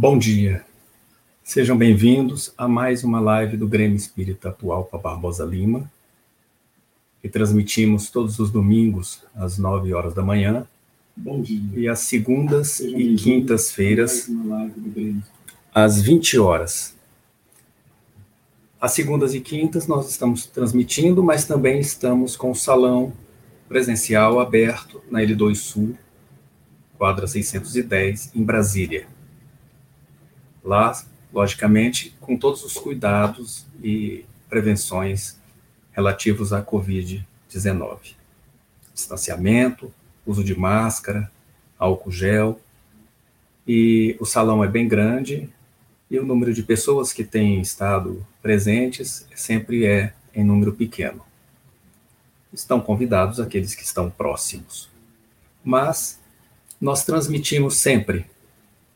Bom dia. Sejam bem-vindos a mais uma live do Grêmio Espírita Atual para Barbosa Lima, que transmitimos todos os domingos às 9 horas da manhã. Bom dia. E às segundas Sejam e quintas-feiras às 20 horas. Às segundas e quintas nós estamos transmitindo, mas também estamos com o salão presencial aberto na L2 Sul, quadra 610, em Brasília. Lá, logicamente, com todos os cuidados e prevenções relativos à Covid-19. Distanciamento, uso de máscara, álcool gel. E o salão é bem grande e o número de pessoas que têm estado presentes sempre é em número pequeno. Estão convidados aqueles que estão próximos. Mas nós transmitimos sempre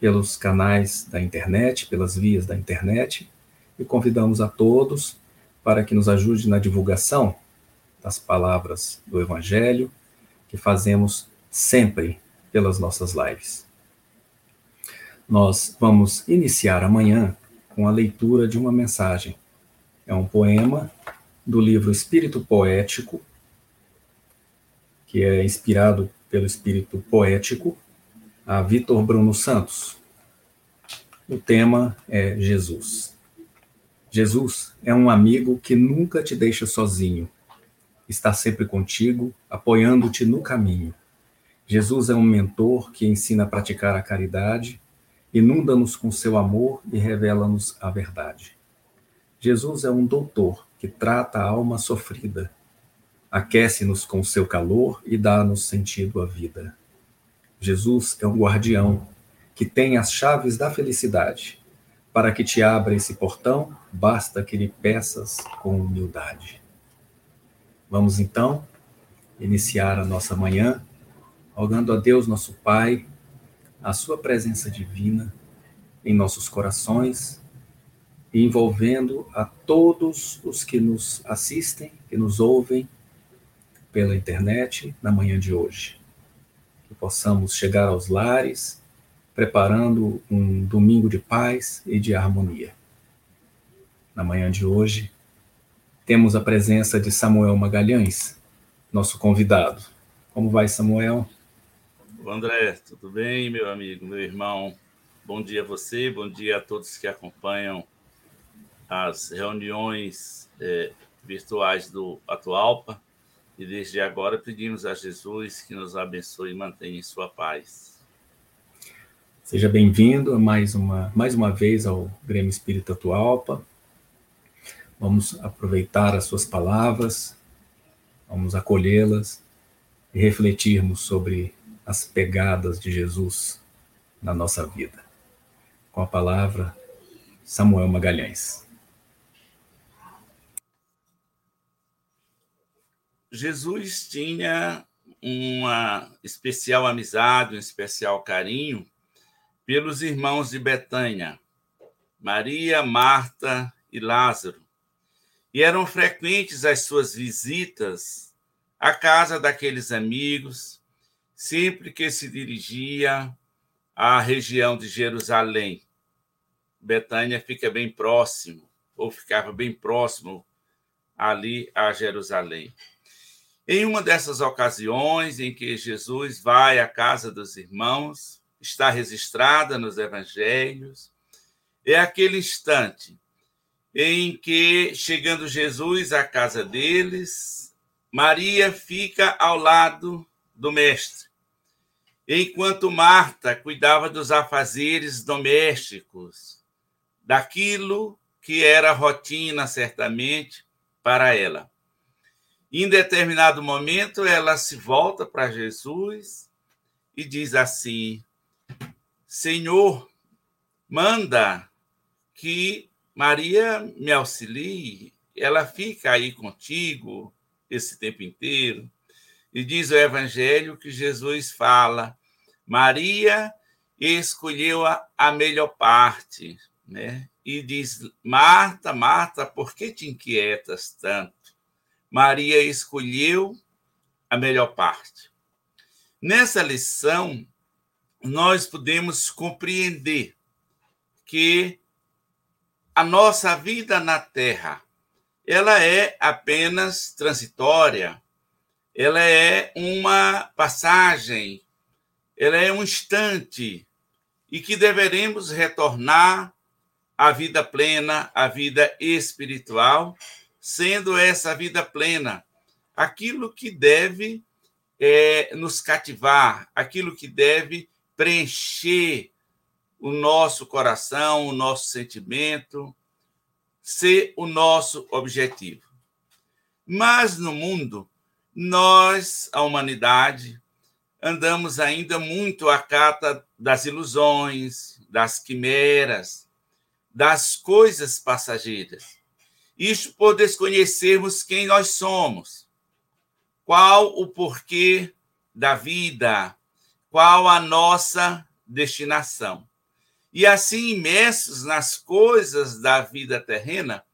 pelos canais da internet, pelas vias da internet, e convidamos a todos para que nos ajude na divulgação das palavras do Evangelho que fazemos sempre pelas nossas lives. Nós vamos iniciar amanhã com a leitura de uma mensagem. É um poema do livro Espírito Poético, que é inspirado pelo espírito poético a Vitor Bruno Santos. O tema é Jesus. Jesus é um amigo que nunca te deixa sozinho. Está sempre contigo, apoiando-te no caminho. Jesus é um mentor que ensina a praticar a caridade, inunda-nos com seu amor e revela-nos a verdade. Jesus é um doutor que trata a alma sofrida, aquece-nos com seu calor e dá-nos sentido à vida. Jesus é um guardião que tem as chaves da felicidade. Para que te abra esse portão, basta que lhe peças com humildade. Vamos então iniciar a nossa manhã, rogando a Deus, nosso Pai, a Sua presença divina em nossos corações envolvendo a todos os que nos assistem, que nos ouvem pela internet na manhã de hoje possamos chegar aos lares, preparando um domingo de paz e de harmonia. Na manhã de hoje, temos a presença de Samuel Magalhães, nosso convidado. Como vai, Samuel? André, tudo bem, meu amigo, meu irmão? Bom dia a você, bom dia a todos que acompanham as reuniões é, virtuais do Atualpa. E desde agora pedimos a Jesus que nos abençoe e mantenha em sua paz. Seja bem-vindo mais uma, mais uma vez ao Grêmio Espírita Atualpa. Vamos aproveitar as suas palavras, vamos acolhê-las e refletirmos sobre as pegadas de Jesus na nossa vida. Com a palavra, Samuel Magalhães. Jesus tinha uma especial amizade, um especial carinho pelos irmãos de Betânia, Maria, Marta e Lázaro. E eram frequentes as suas visitas à casa daqueles amigos, sempre que se dirigia à região de Jerusalém. Betânia fica bem próximo, ou ficava bem próximo ali a Jerusalém. Em uma dessas ocasiões em que Jesus vai à casa dos irmãos, está registrada nos evangelhos, é aquele instante em que, chegando Jesus à casa deles, Maria fica ao lado do Mestre, enquanto Marta cuidava dos afazeres domésticos, daquilo que era rotina, certamente, para ela. Em determinado momento, ela se volta para Jesus e diz assim: Senhor, manda que Maria me auxilie, ela fica aí contigo esse tempo inteiro. E diz o Evangelho que Jesus fala: Maria escolheu a, a melhor parte, né? E diz: Marta, Marta, por que te inquietas tanto? Maria escolheu a melhor parte. Nessa lição, nós podemos compreender que a nossa vida na Terra ela é apenas transitória, ela é uma passagem, ela é um instante e que deveremos retornar à vida plena, à vida espiritual, sendo essa vida plena aquilo que deve é, nos cativar, aquilo que deve preencher o nosso coração, o nosso sentimento, ser o nosso objetivo. Mas no mundo, nós, a humanidade, andamos ainda muito à cata das ilusões, das quimeras, das coisas passageiras. Isto por desconhecermos quem nós somos, qual o porquê da vida, qual a nossa destinação. E assim, imersos nas coisas da vida terrena,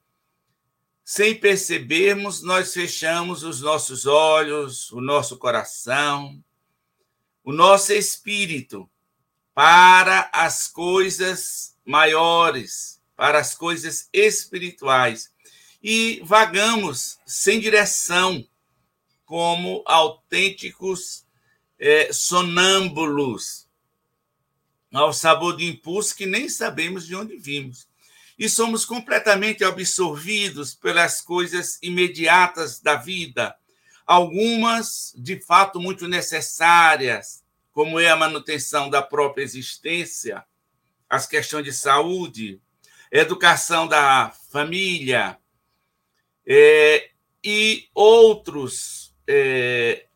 sem percebermos, nós fechamos os nossos olhos, o nosso coração, o nosso espírito para as coisas maiores, para as coisas espirituais. E vagamos sem direção, como autênticos é, sonâmbulos, ao sabor de impulso que nem sabemos de onde vimos. E somos completamente absorvidos pelas coisas imediatas da vida, algumas de fato muito necessárias, como é a manutenção da própria existência, as questões de saúde, educação da família, é, e outros é,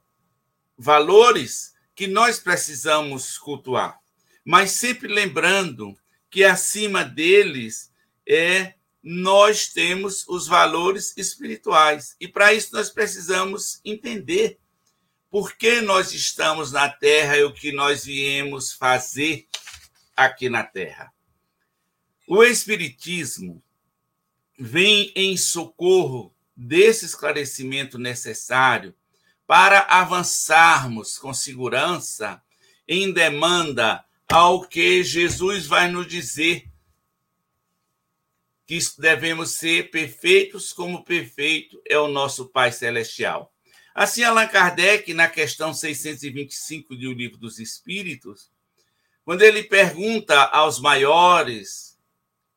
valores que nós precisamos cultuar mas sempre lembrando que acima deles é nós temos os valores espirituais. E para isso nós precisamos entender por que nós estamos na Terra e o que nós viemos fazer aqui na Terra. O Espiritismo vem em socorro desse esclarecimento necessário para avançarmos com segurança em demanda ao que Jesus vai nos dizer que devemos ser perfeitos como perfeito é o nosso Pai Celestial. Assim, Allan Kardec, na questão 625 do Livro dos Espíritos, quando ele pergunta aos maiores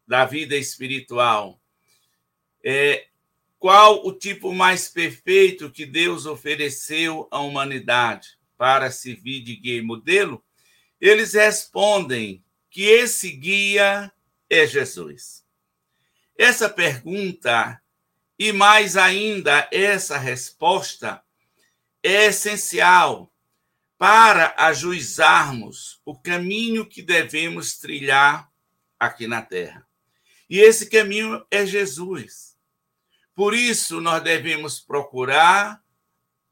da vida espiritual é, qual o tipo mais perfeito que Deus ofereceu à humanidade para servir de guia e modelo, eles respondem que esse guia é Jesus. Essa pergunta, e mais ainda essa resposta, é essencial para ajuizarmos o caminho que devemos trilhar aqui na Terra. E esse caminho é Jesus. Por isso, nós devemos procurar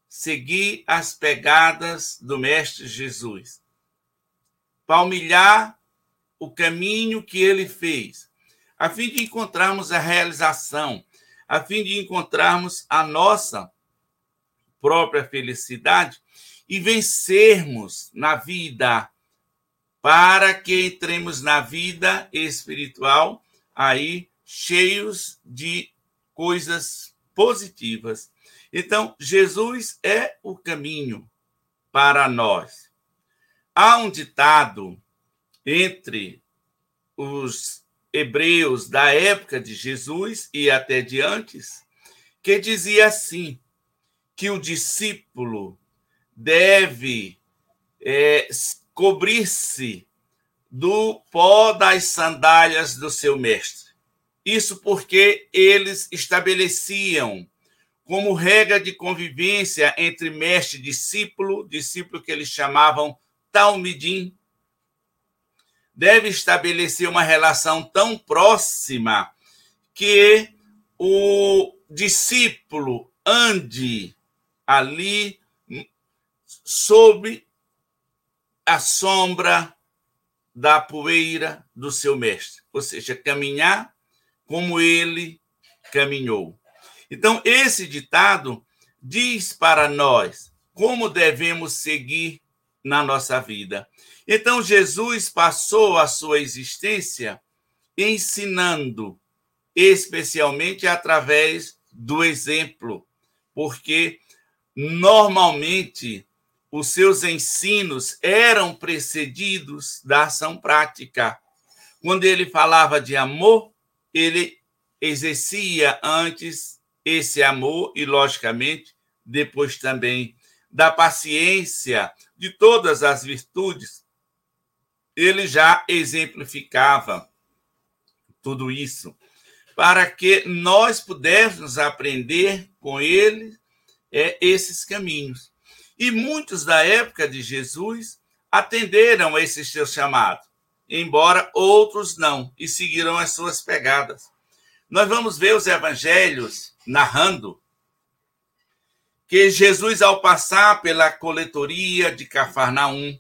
seguir as pegadas do Mestre Jesus. Palmilhar o caminho que ele fez, a fim de encontrarmos a realização, a fim de encontrarmos a nossa própria felicidade e vencermos na vida, para que entremos na vida espiritual aí cheios de coisas positivas. Então, Jesus é o caminho para nós. Há um ditado entre os hebreus da época de Jesus e até de antes, que dizia assim: que o discípulo deve é, cobrir-se do pó das sandálias do seu mestre. Isso porque eles estabeleciam como regra de convivência entre mestre e discípulo, discípulo que eles chamavam Talmidim deve estabelecer uma relação tão próxima que o discípulo ande ali sob a sombra da poeira do seu mestre, ou seja, caminhar como ele caminhou. Então, esse ditado diz para nós como devemos seguir na nossa vida. Então, Jesus passou a sua existência ensinando, especialmente através do exemplo, porque normalmente os seus ensinos eram precedidos da ação prática. Quando ele falava de amor, ele exercia antes esse amor e, logicamente, depois também da paciência, de todas as virtudes. Ele já exemplificava tudo isso para que nós pudéssemos aprender com ele é, esses caminhos. E muitos da época de Jesus atenderam a esse seu chamado, embora outros não, e seguiram as suas pegadas. Nós vamos ver os evangelhos narrando que Jesus, ao passar pela coletoria de Cafarnaum,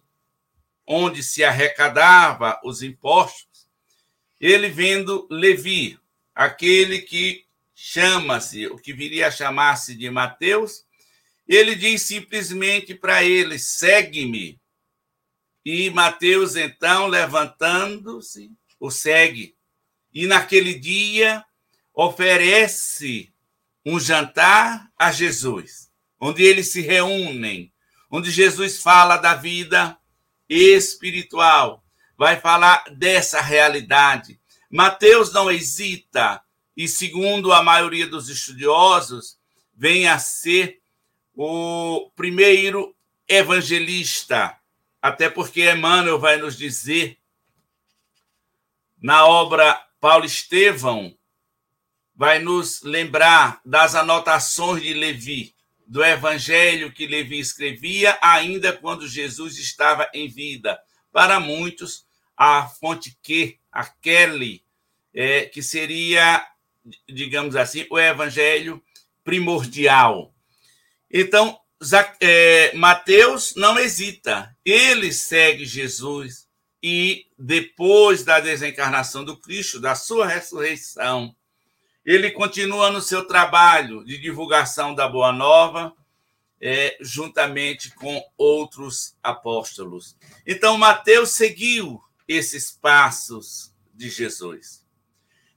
onde se arrecadava os impostos, ele vendo Levi, aquele que chama-se, o que viria a chamar-se de Mateus, ele diz simplesmente para ele: segue-me. E Mateus, então, levantando-se, o segue. E naquele dia oferece um jantar a Jesus, onde eles se reúnem, onde Jesus fala da vida espiritual, vai falar dessa realidade. Mateus não hesita, e segundo a maioria dos estudiosos, vem a ser o primeiro evangelista, até porque Emmanuel vai nos dizer na obra Paulo Estevão, vai nos lembrar das anotações de Levi, do evangelho que Levi escrevia ainda quando Jesus estava em vida. Para muitos, a fonte que, aquele é, que seria, digamos assim, o evangelho primordial. Então, é, Mateus não hesita, ele segue Jesus e depois da desencarnação do Cristo, da sua ressurreição, ele continua no seu trabalho de divulgação da Boa Nova, é, juntamente com outros apóstolos. Então, Mateus seguiu esses passos de Jesus.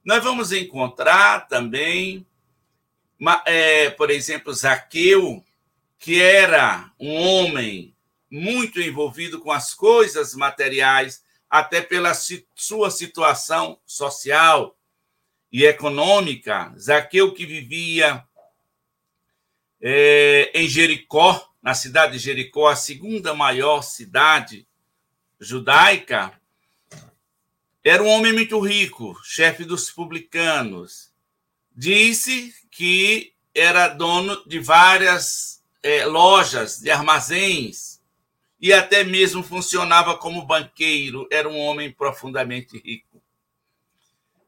Nós vamos encontrar também, é, por exemplo, Zaqueu, que era um homem muito envolvido com as coisas materiais, até pela sua situação social e econômica. Zaqueu, que vivia é, em Jericó, na cidade de Jericó, a segunda maior cidade judaica, era um homem muito rico, chefe dos publicanos. Disse que era dono de várias é, lojas, de armazéns, e até mesmo funcionava como banqueiro. Era um homem profundamente rico.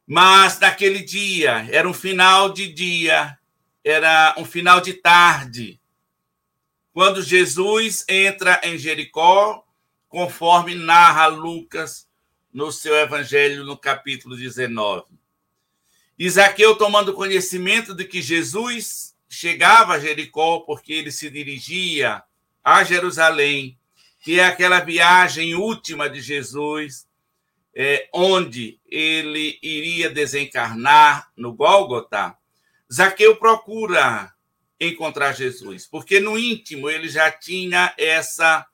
Mas naquele dia, era um final de dia, era um final de tarde, quando Jesus entra em Jericó, conforme narra Lucas no seu evangelho, no capítulo 19. Isaqueu, tomando conhecimento de que Jesus chegava a Jericó porque ele se dirigia a Jerusalém, que é aquela viagem última de Jesus, é, onde ele iria desencarnar no Gólgota. Zaqueu procura encontrar Jesus, porque no íntimo ele já tinha essa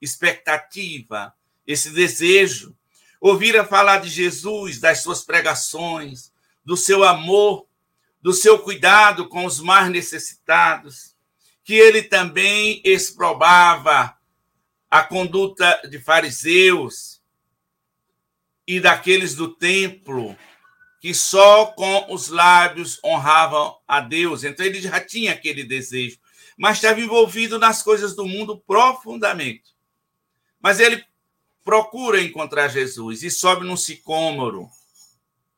expectativa, esse desejo. Ouvira falar de Jesus, das suas pregações, do seu amor do seu cuidado com os mais necessitados, que ele também exprobava a conduta de fariseus e daqueles do templo que só com os lábios honravam a Deus. Então ele já tinha aquele desejo, mas estava envolvido nas coisas do mundo profundamente. Mas ele procura encontrar Jesus e sobe num sicômoro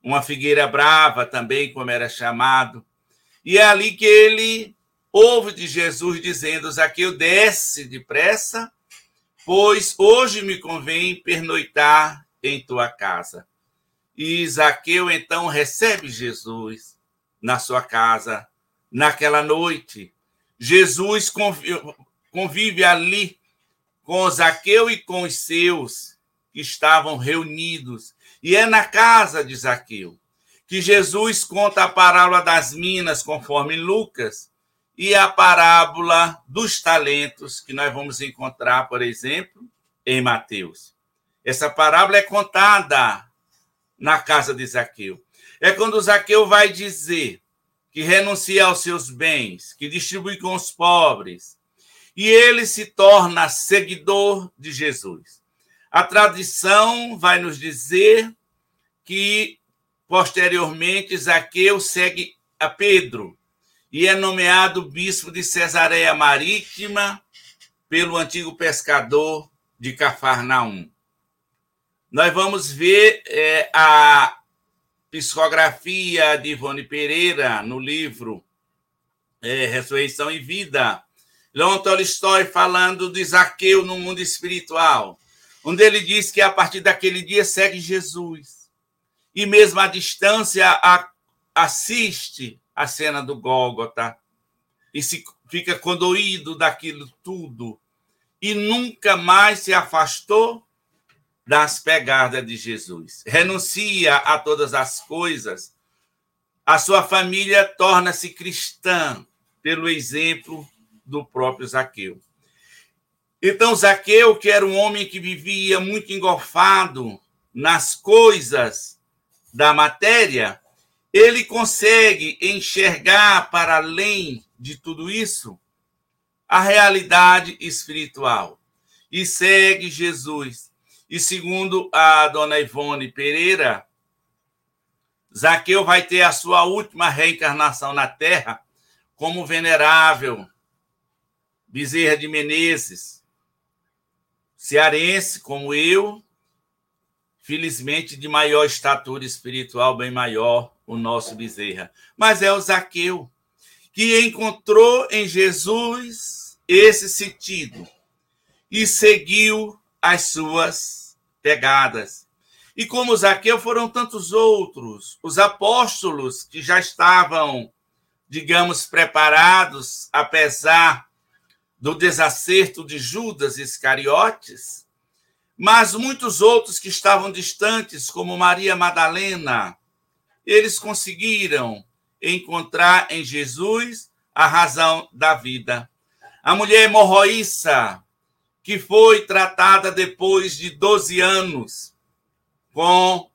uma figueira brava também, como era chamado. E é ali que ele ouve de Jesus dizendo: Zaqueu, desce depressa, pois hoje me convém pernoitar em tua casa. E Zaqueu então recebe Jesus na sua casa naquela noite. Jesus convive, ali com Zaqueu e com os seus que estavam reunidos E é na casa de Zaqueu que Jesus conta a parábola das minas, conforme Lucas, e a parábola dos talentos, que nós vamos encontrar, por exemplo, em Mateus. Essa parábola é contada na casa de Zaqueu. É quando Zaqueu vai dizer que renuncia aos seus bens, que distribui com os pobres, e ele se torna seguidor de Jesus. A tradição vai nos dizer que, posteriormente, Zaqueu segue a Pedro e é nomeado bispo de Cesareia Marítima pelo antigo pescador de Cafarnaum. Nós vamos ver é, a psicografia de Ivone Pereira no livro é, Ressurreição e Vida. Leon Tolstói falando de Zaqueu no mundo espiritual, onde ele diz que a partir daquele dia segue Jesus. E mesmo à distância a, assiste a cena do Gólgota e se fica condoído daquilo tudo e nunca mais se afastou das pegadas de Jesus. Renuncia a todas as coisas. A sua família torna-se cristã pelo exemplo do próprio Zaqueu. Então, Zaqueu, que era um homem que vivia muito engolfado nas coisas da matéria, ele consegue enxergar para além de tudo isso a realidade espiritual. E segue Jesus. E segundo a dona Ivone Pereira, Zaqueu vai ter a sua última reencarnação na Terra como venerável Bezerra de Menezes, cearense como eu, felizmente de maior estatura espiritual, bem maior, o nosso Bezerra. Mas é o Zaqueu que encontrou em Jesus esse sentido e seguiu as suas pegadas. E como Zaqueu foram tantos outros, os apóstolos que já estavam, digamos, preparados, apesar do desacerto de Judas Iscariotes, mas muitos outros que estavam distantes, como Maria Madalena, eles conseguiram encontrar em Jesus a razão da vida. A mulher hemorroíça, que foi tratada depois de 12 anos com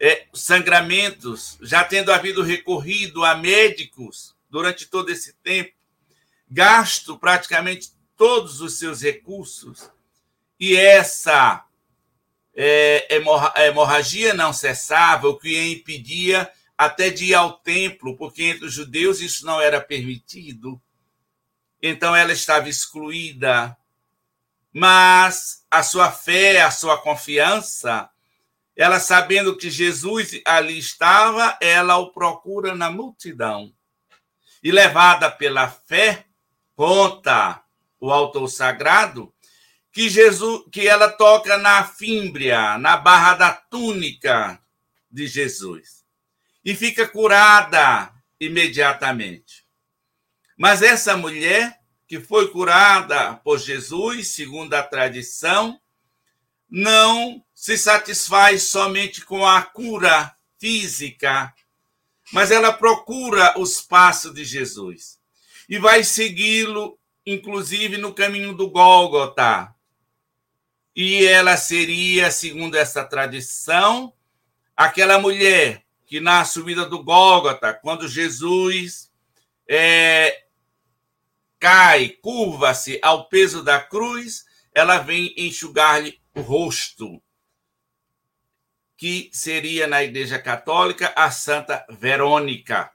é, sangramentos, já tendo havido recorrido a médicos durante todo esse tempo, gasto praticamente todos os seus recursos, e essa é, hemorragia não cessava, o que impedia até de ir ao templo, porque entre os judeus isso não era permitido. Então ela estava excluída mas a sua fé, a sua confiança, ela sabendo que Jesus ali estava, ela o procura na multidão. E levada pela fé, conta o autor sagrado, que Jesus, que ela toca na fímbria, na barra da túnica de Jesus. E fica curada imediatamente. Mas essa mulher que foi curada por Jesus, segundo a tradição, não se satisfaz somente com a cura física, mas ela procura os passos de Jesus e vai segui-lo, inclusive no caminho do Gólgota. E ela seria, segundo essa tradição, aquela mulher que na subida do Gólgota, quando Jesus é, cai, curva-se ao peso da cruz, ela vem enxugar-lhe o rosto, que seria na Igreja Católica a Santa Verônica,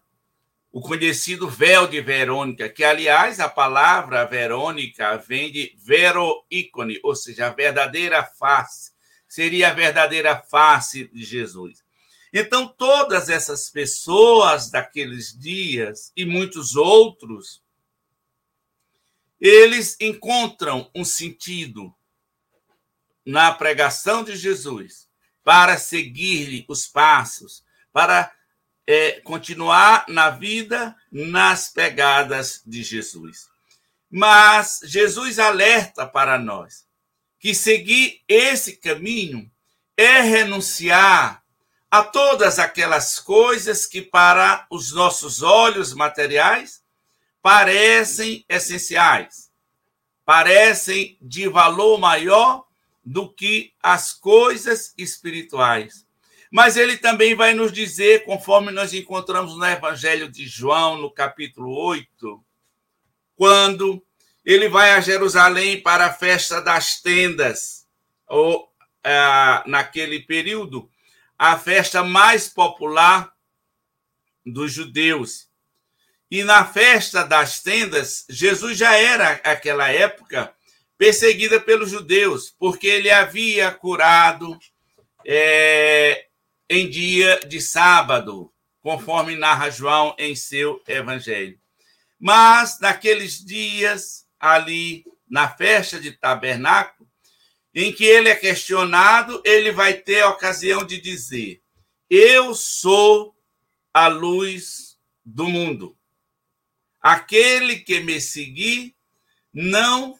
o conhecido véu de Verônica, que, aliás, a palavra Verônica vem de veroícone, ou seja, a verdadeira face, seria a verdadeira face de Jesus. Então, todas essas pessoas daqueles dias e muitos outros eles encontram um sentido na pregação de Jesus para seguir-lhe os passos, para é, continuar na vida nas pegadas de Jesus. Mas Jesus alerta para nós que seguir esse caminho é renunciar a todas aquelas coisas que para os nossos olhos materiais parecem essenciais, parecem de valor maior do que as coisas espirituais. Mas ele também vai nos dizer, conforme nós encontramos no Evangelho de João, no capítulo 8, quando ele vai a Jerusalém para a festa das tendas, ou ah, naquele período, a festa mais popular dos judeus. E na festa das tendas, Jesus já era, naquela época, perseguida pelos judeus, porque ele havia curado é, em dia de sábado, conforme narra João em seu evangelho. Mas naqueles dias, ali na festa de tabernáculo, em que ele é questionado, ele vai ter a ocasião de dizer: Eu sou a luz do mundo. Aquele que me seguir não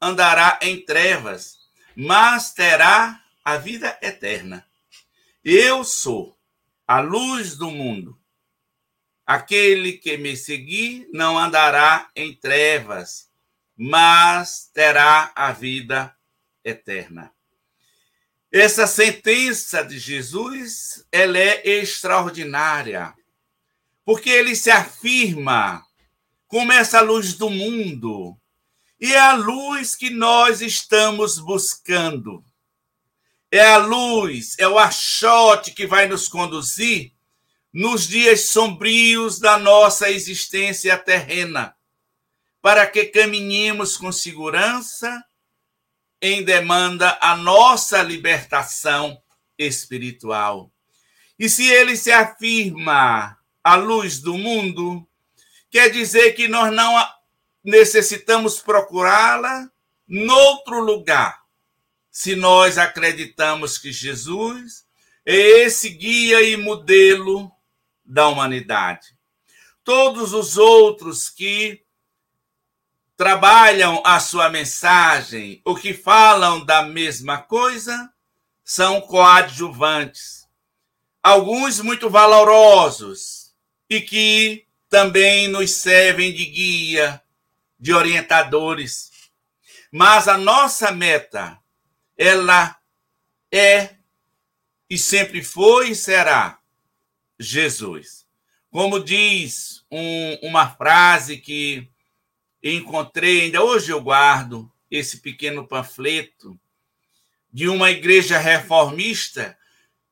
andará em trevas, mas terá a vida eterna. Eu sou a luz do mundo. Aquele que me seguir não andará em trevas, mas terá a vida eterna. Essa sentença de Jesus, ela é extraordinária, porque ele se afirma como essa luz do mundo, e é a luz que nós estamos buscando. É a luz, é o achote que vai nos conduzir nos dias sombrios da nossa existência terrena, para que caminhemos com segurança em demanda a nossa libertação espiritual. E se ele se afirma a luz do mundo, quer dizer que nós não necessitamos procurá-la noutro lugar. Se nós acreditamos que Jesus é esse guia e modelo da humanidade. Todos os outros que trabalham a sua mensagem, o que falam da mesma coisa, são coadjuvantes. Alguns muito valorosos e que também nos servem de guia, de orientadores. Mas a nossa meta, ela é e sempre foi e será Jesus. Como diz um, uma frase que encontrei, ainda hoje eu guardo esse pequeno panfleto de uma igreja reformista,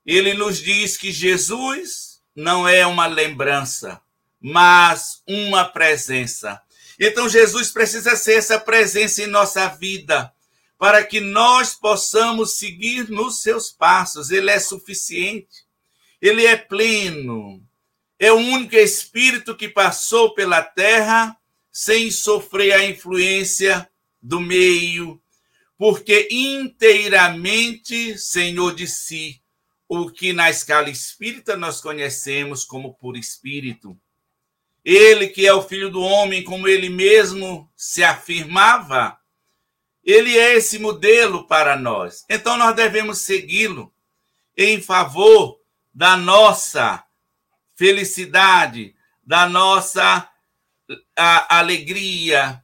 ele nos diz que Jesus não é uma lembrança, mas uma presença. Então, Jesus precisa ser essa presença em nossa vida, para que nós possamos seguir nos seus passos. Ele é suficiente, ele é pleno, é o único Espírito que passou pela terra sem sofrer a influência do meio, porque inteiramente Senhor de si, o que na escala espírita nós conhecemos como por espírito. Ele que é o filho do homem, como ele mesmo se afirmava, ele é esse modelo para nós. Então nós devemos segui-lo em favor da nossa felicidade, da nossa alegria,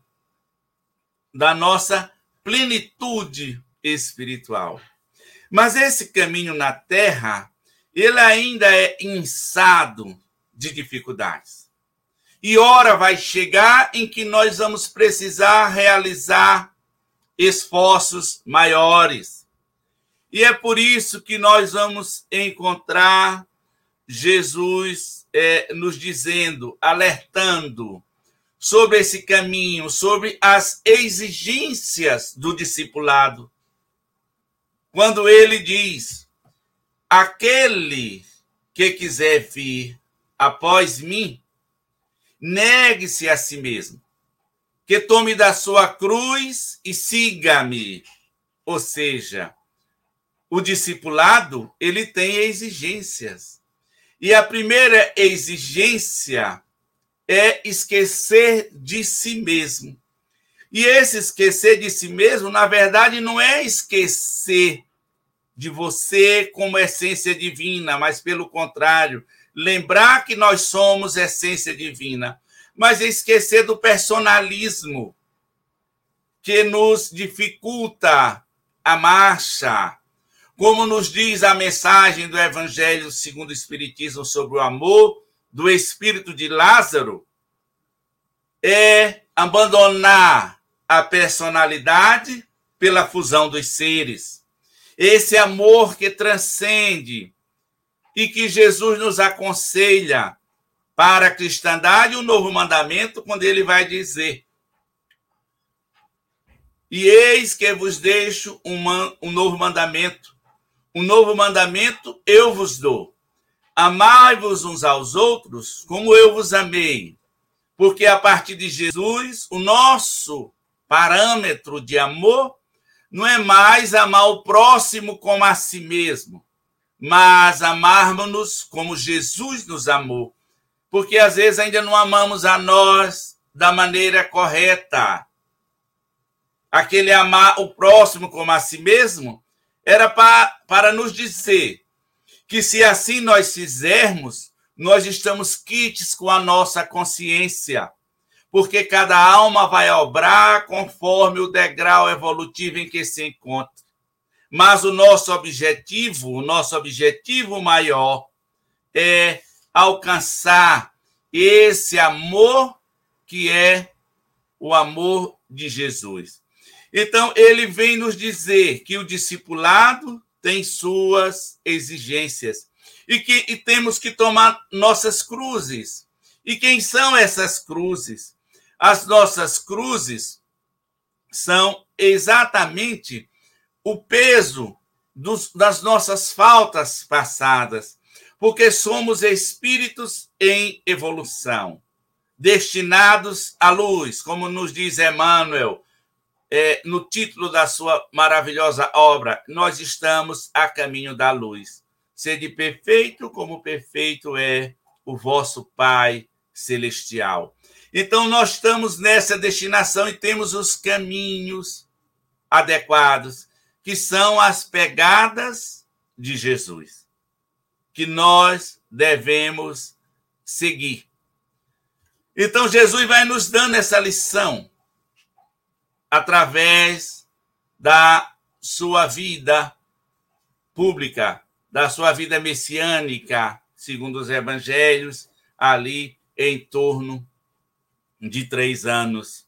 da nossa plenitude espiritual. Mas esse caminho na terra, ele ainda é insado de dificuldades. E hora vai chegar em que nós vamos precisar realizar esforços maiores. E é por isso que nós vamos encontrar Jesus é, nos dizendo, alertando sobre esse caminho, sobre as exigências do discipulado. Quando ele diz: aquele que quiser vir após mim, negue-se a si mesmo, que tome da sua cruz e siga-me. Ou seja, o discipulado, ele tem exigências. E a primeira exigência é esquecer de si mesmo. E esse esquecer de si mesmo, na verdade, não é esquecer de você como essência divina, mas pelo contrário, lembrar que nós somos essência divina, mas esquecer do personalismo que nos dificulta a marcha. Como nos diz a mensagem do Evangelho segundo o Espiritismo sobre o amor do espírito de Lázaro, é abandonar a personalidade pela fusão dos seres. Esse amor que transcende e que Jesus nos aconselha para a cristandade, o novo mandamento, quando ele vai dizer: E eis que vos deixo um, um novo mandamento. Um novo mandamento eu vos dou. Amai-vos uns aos outros como eu vos amei. Porque a partir de Jesus, o nosso parâmetro de amor não é mais amar o próximo como a si mesmo, mas amarmos-nos como Jesus nos amou. Porque às vezes ainda não amamos a nós da maneira correta. Aquele amar o próximo como a si mesmo era para, para nos dizer que se assim nós fizermos, nós estamos quites com a nossa consciência, porque cada alma vai obrar conforme o degrau evolutivo em que se encontra. Mas o nosso objetivo, o nosso objetivo maior é alcançar esse amor que é o amor de Jesus. Então, ele vem nos dizer que o discipulado tem suas exigências e que e temos que tomar nossas cruzes. E quem são essas cruzes? As nossas cruzes são exatamente o peso dos, das nossas faltas passadas, porque somos espíritos em evolução, destinados à luz, como nos diz Emmanuel, é, no título da sua maravilhosa obra, nós estamos a caminho da luz. Sede perfeito como perfeito é o vosso Pai celestial. Então, nós estamos nessa destinação e temos os caminhos adequados, que são as pegadas de Jesus, que nós devemos seguir. Então, Jesus vai nos dando essa lição através da sua vida pública, da sua vida messiânica, segundo os evangelhos, ali em torno de três anos.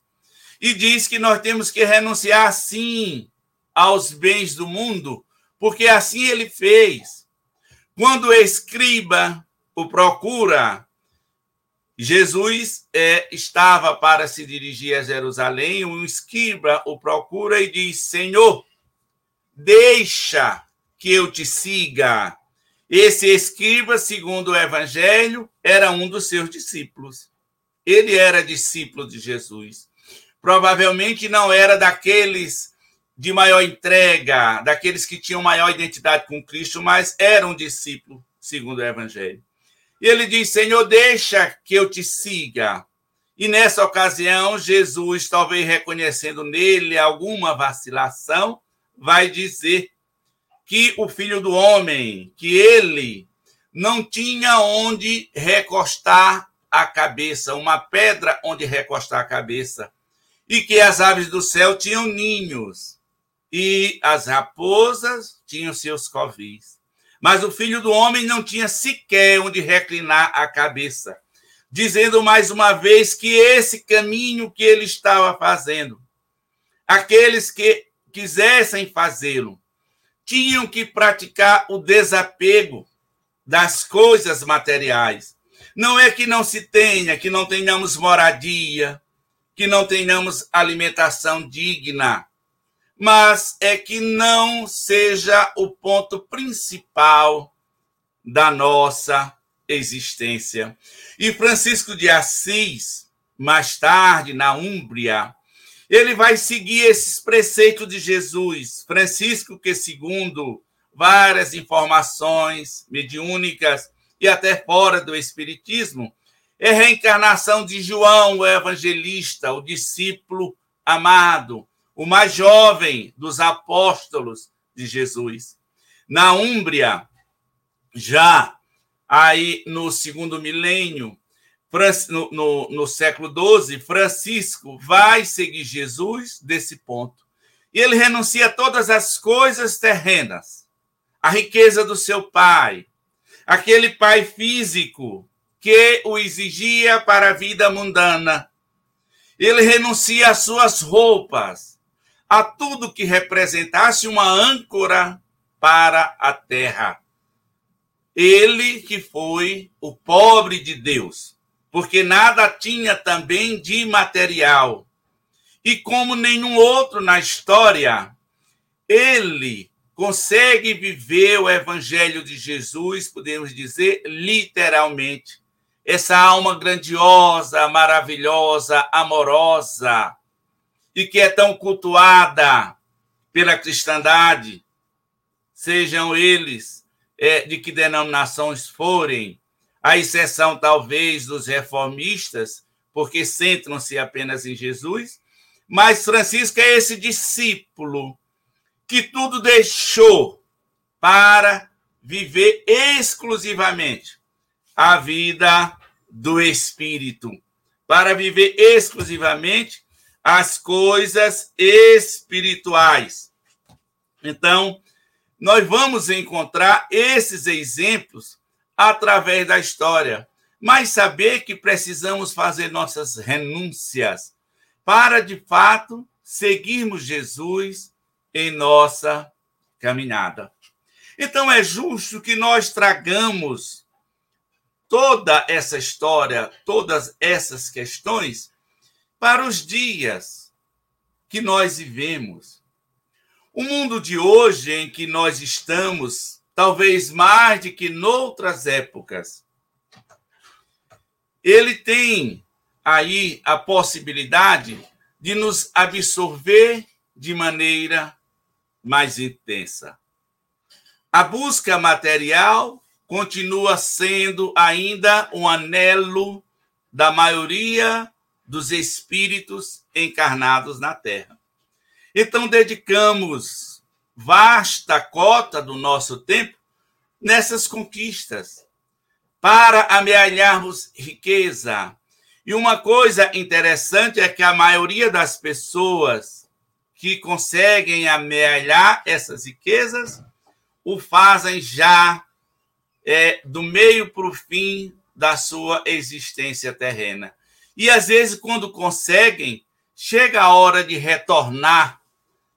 E diz que nós temos que renunciar, sim, aos bens do mundo, porque assim ele fez. Quando o escriba o procura Jesus é, estava para se dirigir a Jerusalém, um escriba o procura e diz: Senhor, deixa que eu te siga. Esse escriba, segundo o evangelho, era um dos seus discípulos. Ele era discípulo de Jesus. Provavelmente não era daqueles de maior entrega, daqueles que tinham maior identidade com Cristo, mas era um discípulo, segundo o evangelho. E ele diz: Senhor, deixa que eu te siga. E nessa ocasião, Jesus, talvez reconhecendo nele alguma vacilação, vai dizer que o filho do homem, que ele não tinha onde recostar a cabeça, uma pedra onde recostar a cabeça, e que as aves do céu tinham ninhos, e as raposas tinham seus covis. Mas o filho do homem não tinha sequer onde reclinar a cabeça, dizendo mais uma vez que esse caminho que ele estava fazendo, aqueles que quisessem fazê-lo, tinham que praticar o desapego das coisas materiais. Não é que não se tenha, que não tenhamos moradia, que não tenhamos alimentação digna, mas é que não seja o ponto principal da nossa existência. E Francisco de Assis, mais tarde, na Úmbria, ele vai seguir esses preceitos de Jesus. Francisco, que segundo várias informações mediúnicas e até fora do Espiritismo, é reencarnação de João, o evangelista, o discípulo amado, o mais jovem dos apóstolos de Jesus. Na Úmbria, já aí no segundo milênio, no, no, no século XII, Francisco vai seguir Jesus desse ponto. E ele renuncia a todas as coisas terrenas, a riqueza do seu pai, aquele pai físico que o exigia para a vida mundana. Ele renuncia às suas roupas, a tudo que representasse uma âncora para a terra. Ele que foi o pobre de Deus, porque nada tinha também de material. E como nenhum outro na história, ele consegue viver o evangelho de Jesus, podemos dizer literalmente. Essa alma grandiosa, maravilhosa, amorosa, e que é tão cultuada pela cristandade, sejam eles é, de que denominações forem, à exceção talvez dos reformistas, porque centram-se apenas em Jesus, mas Francisco é esse discípulo que tudo deixou para viver exclusivamente a vida do Espírito, para viver exclusivamente as coisas espirituais. Então, nós vamos encontrar esses exemplos através da história, mas saber que precisamos fazer nossas renúncias para, de fato, seguirmos Jesus em nossa caminhada. Então é justo que nós tragamos toda essa história, todas essas questões para os dias que nós vivemos. O mundo de hoje em que nós estamos, talvez mais do que noutras épocas, ele tem aí a possibilidade de nos absorver de maneira mais intensa. A busca material continua sendo ainda um anelo da maioria dos espíritos encarnados na Terra. Então, dedicamos vasta cota do nosso tempo nessas conquistas para amealharmos riqueza. E uma coisa interessante é que a maioria das pessoas que conseguem amealhar essas riquezas o fazem já é, do meio para o fim da sua existência terrena. E às vezes, quando conseguem, chega a hora de retornar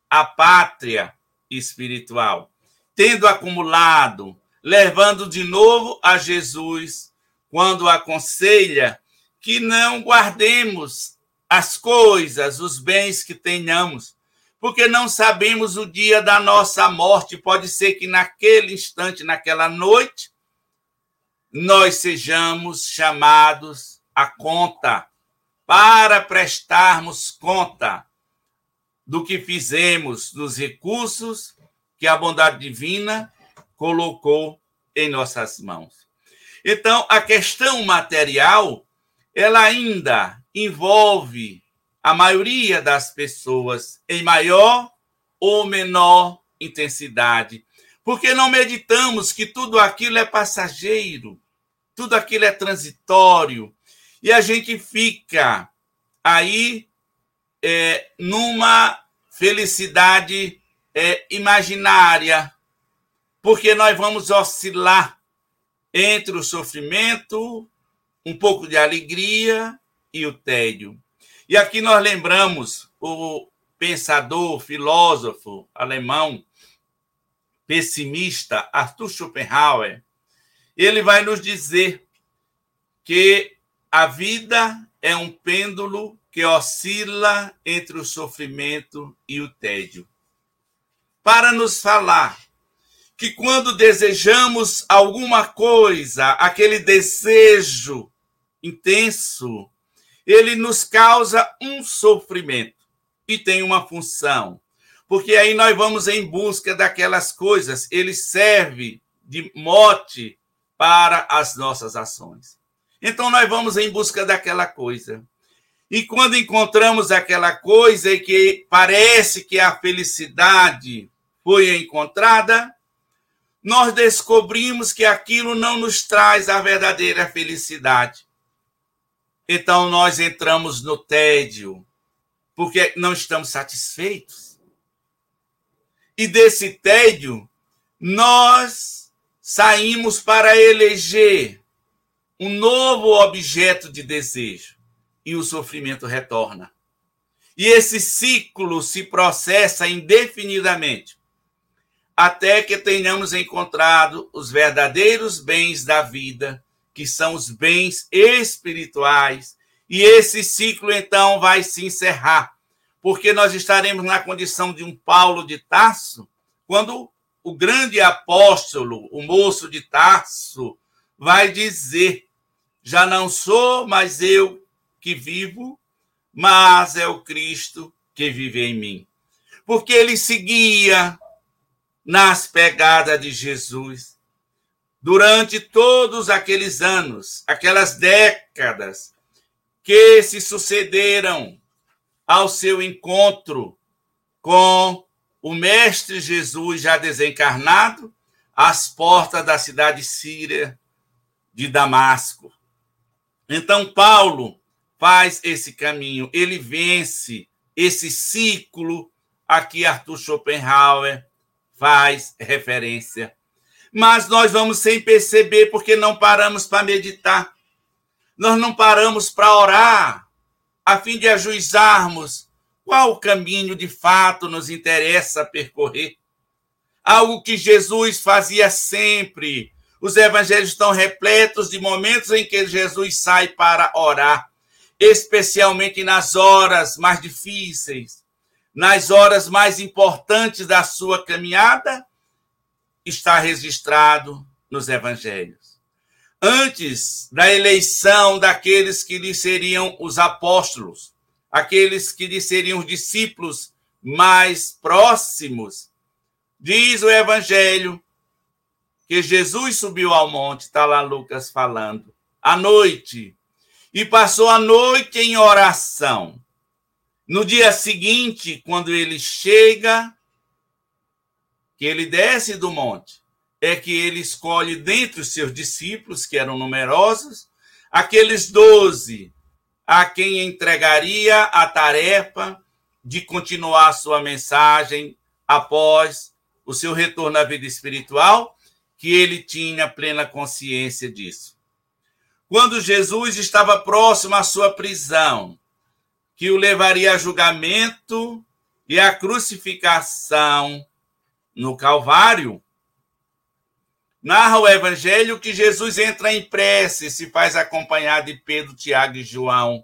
à pátria espiritual, tendo acumulado, levando de novo a Jesus, quando aconselha que não guardemos as coisas, os bens que tenhamos, porque não sabemos o dia da nossa morte. Pode ser que naquele instante, naquela noite, nós sejamos chamados a conta para prestarmos conta do que fizemos, dos recursos que a bondade divina colocou em nossas mãos. Então, a questão material, ela ainda envolve a maioria das pessoas em maior ou menor intensidade. Porque não meditamos que tudo aquilo é passageiro, tudo aquilo é transitório, e a gente fica aí é, numa felicidade é, imaginária, porque nós vamos oscilar entre o sofrimento, um pouco de alegria e o tédio. E aqui nós lembramos o pensador, filósofo alemão, pessimista, Arthur Schopenhauer. Ele vai nos dizer que a vida é um pêndulo que oscila entre o sofrimento e o tédio. Para nos falar que quando desejamos alguma coisa, aquele desejo intenso, ele nos causa um sofrimento e tem uma função. Porque aí nós vamos em busca daquelas coisas, ele serve de mote para as nossas ações. Então nós vamos em busca daquela coisa. E quando encontramos aquela coisa e que parece que a felicidade foi encontrada, nós descobrimos que aquilo não nos traz a verdadeira felicidade. Então nós entramos no tédio, porque não estamos satisfeitos. E desse tédio, nós saímos para eleger um novo objeto de desejo. E o sofrimento retorna. E esse ciclo se processa indefinidamente. Até que tenhamos encontrado os verdadeiros bens da vida, que são os bens espirituais, e esse ciclo então vai se encerrar, porque nós estaremos na condição de um Paulo de Tarso, quando o grande apóstolo, o moço de Tarso, vai dizer: Já não sou mais eu que vivo, mas é o Cristo que vive em mim. Porque ele seguia nas pegadas de Jesus. Durante todos aqueles anos, aquelas décadas que se sucederam ao seu encontro com o Mestre Jesus já desencarnado, às portas da cidade síria de Damasco. Então, Paulo faz esse caminho, ele vence esse ciclo a que Arthur Schopenhauer faz referência. Mas nós vamos sem perceber porque não paramos para meditar. Nós não paramos para orar, a fim de ajuizarmos qual caminho de fato nos interessa percorrer. Algo que Jesus fazia sempre. Os evangelhos estão repletos de momentos em que Jesus sai para orar, especialmente nas horas mais difíceis, nas horas mais importantes da sua caminhada, está registrado nos evangelhos. Antes da eleição daqueles que lhe seriam os apóstolos, aqueles que lhe seriam os discípulos mais próximos, diz o evangelho que Jesus subiu ao monte, está lá Lucas falando, à noite, e passou a noite em oração. No dia seguinte, quando ele chega, que ele desce do monte, é que ele escolhe dentre os seus discípulos, que eram numerosos, aqueles doze a quem entregaria a tarefa de continuar sua mensagem após o seu retorno à vida espiritual, que ele tinha plena consciência disso. Quando Jesus estava próximo à sua prisão, que o levaria a julgamento e a crucificação no Calvário. Narra o Evangelho que Jesus entra em prece, se faz acompanhar de Pedro, Tiago e João.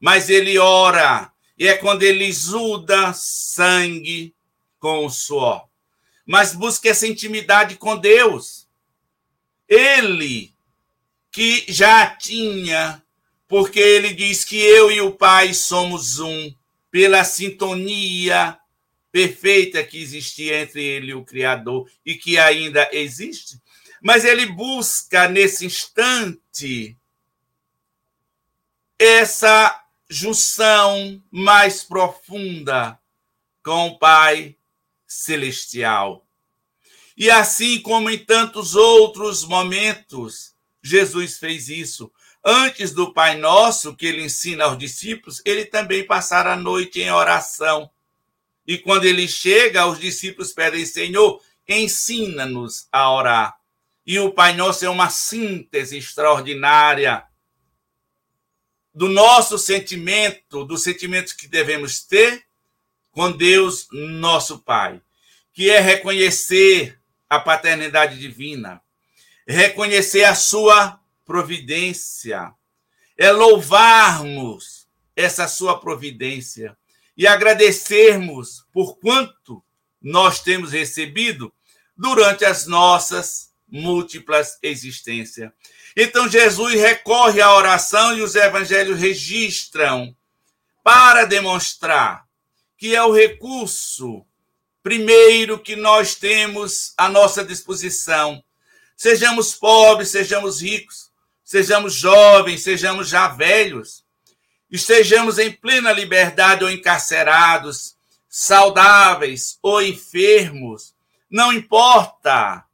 Mas ele ora, e é quando ele exuda sangue com o suor. Mas busca essa intimidade com Deus. Ele, que já tinha porque ele diz que eu e o Pai somos um, pela sintonia perfeita que existia entre ele e o Criador e que ainda existe. Mas ele busca nesse instante essa junção mais profunda com o Pai celestial. E assim como em tantos outros momentos, Jesus fez isso Antes do Pai Nosso, que ele ensina aos discípulos, ele também passara a noite em oração. E quando ele chega, os discípulos pedem, Senhor, ensina-nos a orar. E o Pai Nosso é uma síntese extraordinária do nosso sentimento, do sentimento que devemos ter com Deus, nosso Pai, que é reconhecer a paternidade divina, reconhecer a sua providência. É louvarmos essa sua providência e agradecermos por quanto nós temos recebido durante as nossas múltiplas existências. Então Jesus recorre à oração e os evangelhos registram para demonstrar que é o recurso primeiro que nós temos à nossa disposição. Sejamos pobres, sejamos ricos, sejamos jovens, sejamos já velhos, estejamos em plena liberdade ou encarcerados, saudáveis ou enfermos, não importa.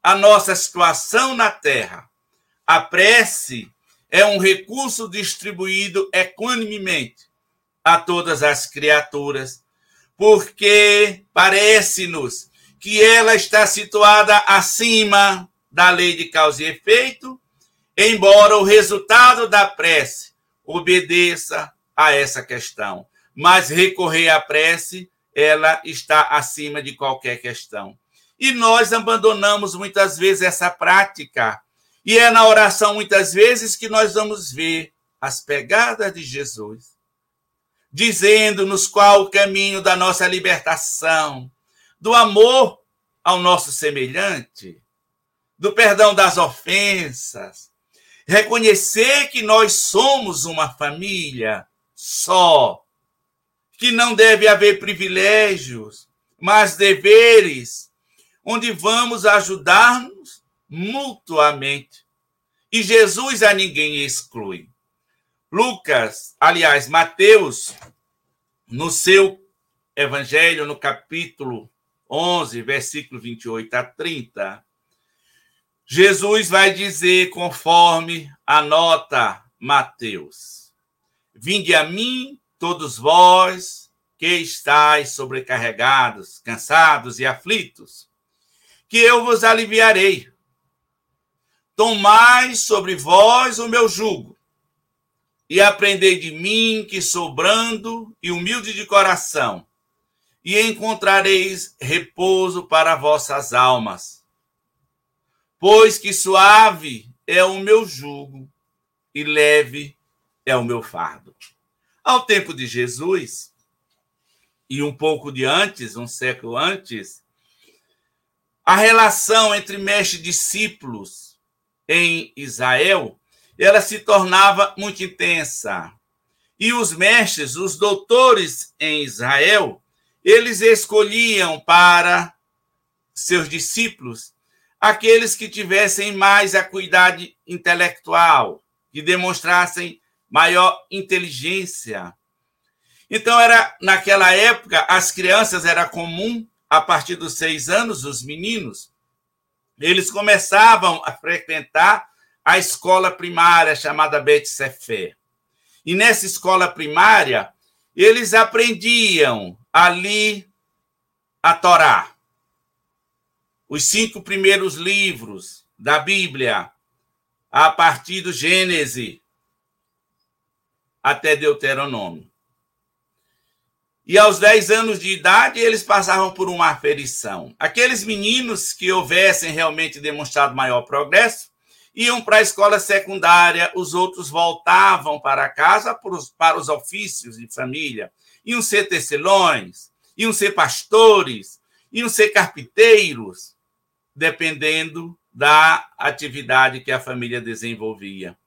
a nossa situação na terra. A prece é um recurso distribuído equanimemente a todas as criaturas, porque parece-nos que ela está situada acima da lei de causa e efeito, embora o resultado da prece obedeça a essa questão. Mas recorrer à prece, ela está acima de qualquer questão. E nós abandonamos muitas vezes essa prática. E é na oração, muitas vezes, que nós vamos ver as pegadas de Jesus, dizendo-nos qual o caminho da nossa libertação, do amor ao nosso semelhante, do perdão das ofensas, reconhecer que nós somos uma família só, que não deve haver privilégios, mas deveres, onde vamos ajudar-nos mutuamente. E Jesus a ninguém exclui. Lucas, aliás, Mateus, no seu evangelho, no capítulo 11, versículo 28 a 30, Jesus vai dizer, conforme anota Mateus: Vinde a mim, todos vós que estáis sobrecarregados, cansados e aflitos, que eu vos aliviarei. Tomai sobre vós o meu jugo e aprendei de mim, que sou brando e humilde de coração, e encontrareis repouso para vossas almas Pois que suave é o meu jugo e leve é o meu fardo. Ao tempo de Jesus, e um pouco de antes, um século antes, a relação entre mestre e discípulos em Israel, ela se tornava muito intensa. E os mestres, os doutores em Israel, eles escolhiam para seus discípulos aqueles que tivessem mais acuidade intelectual, que demonstrassem maior inteligência. Então, era naquela época, as crianças era comum, a partir dos seis anos, os meninos, eles começavam a frequentar a escola primária chamada Bet Sefer. E nessa escola primária, eles aprendiam ali a Torá os cinco primeiros livros da Bíblia, a partir do Gênesis até Deuteronômio. E aos 10 anos de idade, eles passavam por uma aferição. Aqueles meninos que houvessem realmente demonstrado maior progresso iam para a escola secundária, os outros voltavam para casa para os ofícios de família. Iam ser tecelões, iam ser pastores, iam ser carpinteiros dependendo da atividade que a família desenvolvia.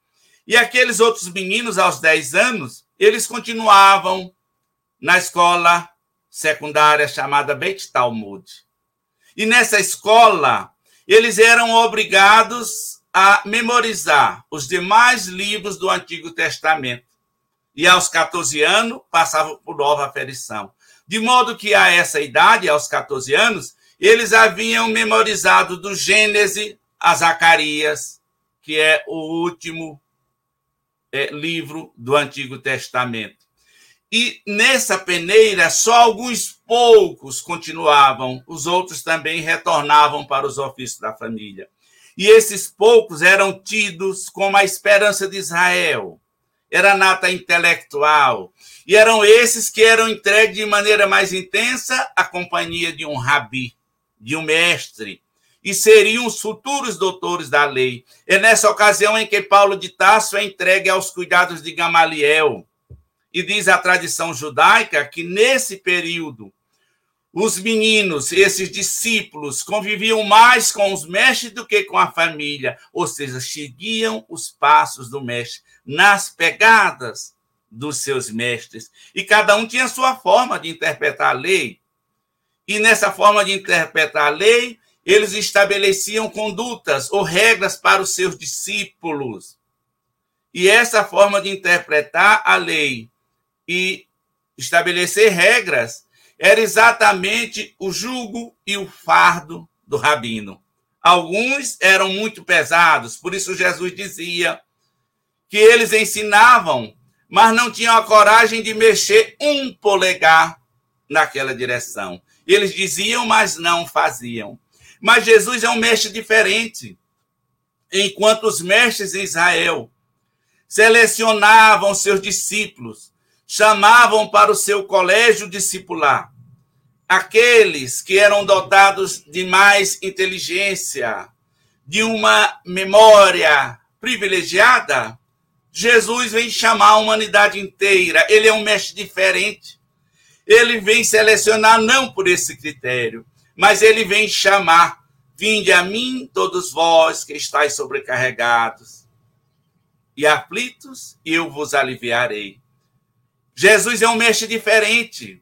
E aqueles outros meninos, aos 10 anos, eles continuavam na escola secundária chamada Beit Talmud. E nessa escola, eles eram obrigados a memorizar os demais livros do Antigo Testamento. E aos 14 anos, passavam por nova aferição. De modo que a essa idade, aos 14 anos, eles haviam memorizado do Gênesis a Zacarias, que é o último é, livro do Antigo Testamento. E nessa peneira, só alguns poucos continuavam, os outros também retornavam para os ofícios da família. E esses poucos eram tidos como a esperança de Israel, era nata intelectual, e eram esses que eram entregues de maneira mais intensa à companhia de um rabi de um mestre, e seriam os futuros doutores da lei. É nessa ocasião em que Paulo de Tarso é entregue aos cuidados de Gamaliel. E diz a tradição judaica que nesse período os meninos, esses discípulos, conviviam mais com os mestres do que com a família, ou seja, seguiam os passos do mestre, nas pegadas dos seus mestres. E cada um tinha sua forma de interpretar a lei. E nessa forma de interpretar a lei, eles estabeleciam condutas ou regras para os seus discípulos. E essa forma de interpretar a lei e estabelecer regras era exatamente o jugo e o fardo do rabino. Alguns eram muito pesados, por isso Jesus dizia que eles ensinavam, mas não tinham a coragem de mexer um polegar naquela direção. Eles diziam, mas não faziam. Mas Jesus é um mestre diferente. Enquanto os mestres em Israel selecionavam seus discípulos, chamavam para o seu colégio discipular aqueles que eram dotados de mais inteligência, de uma memória privilegiada, Jesus vem chamar a humanidade inteira. Ele é um mestre diferente. Ele vem selecionar não por esse critério, mas ele vem chamar: Vinde a mim, todos vós que estáis sobrecarregados e aflitos, e eu vos aliviarei. Jesus é um mestre diferente.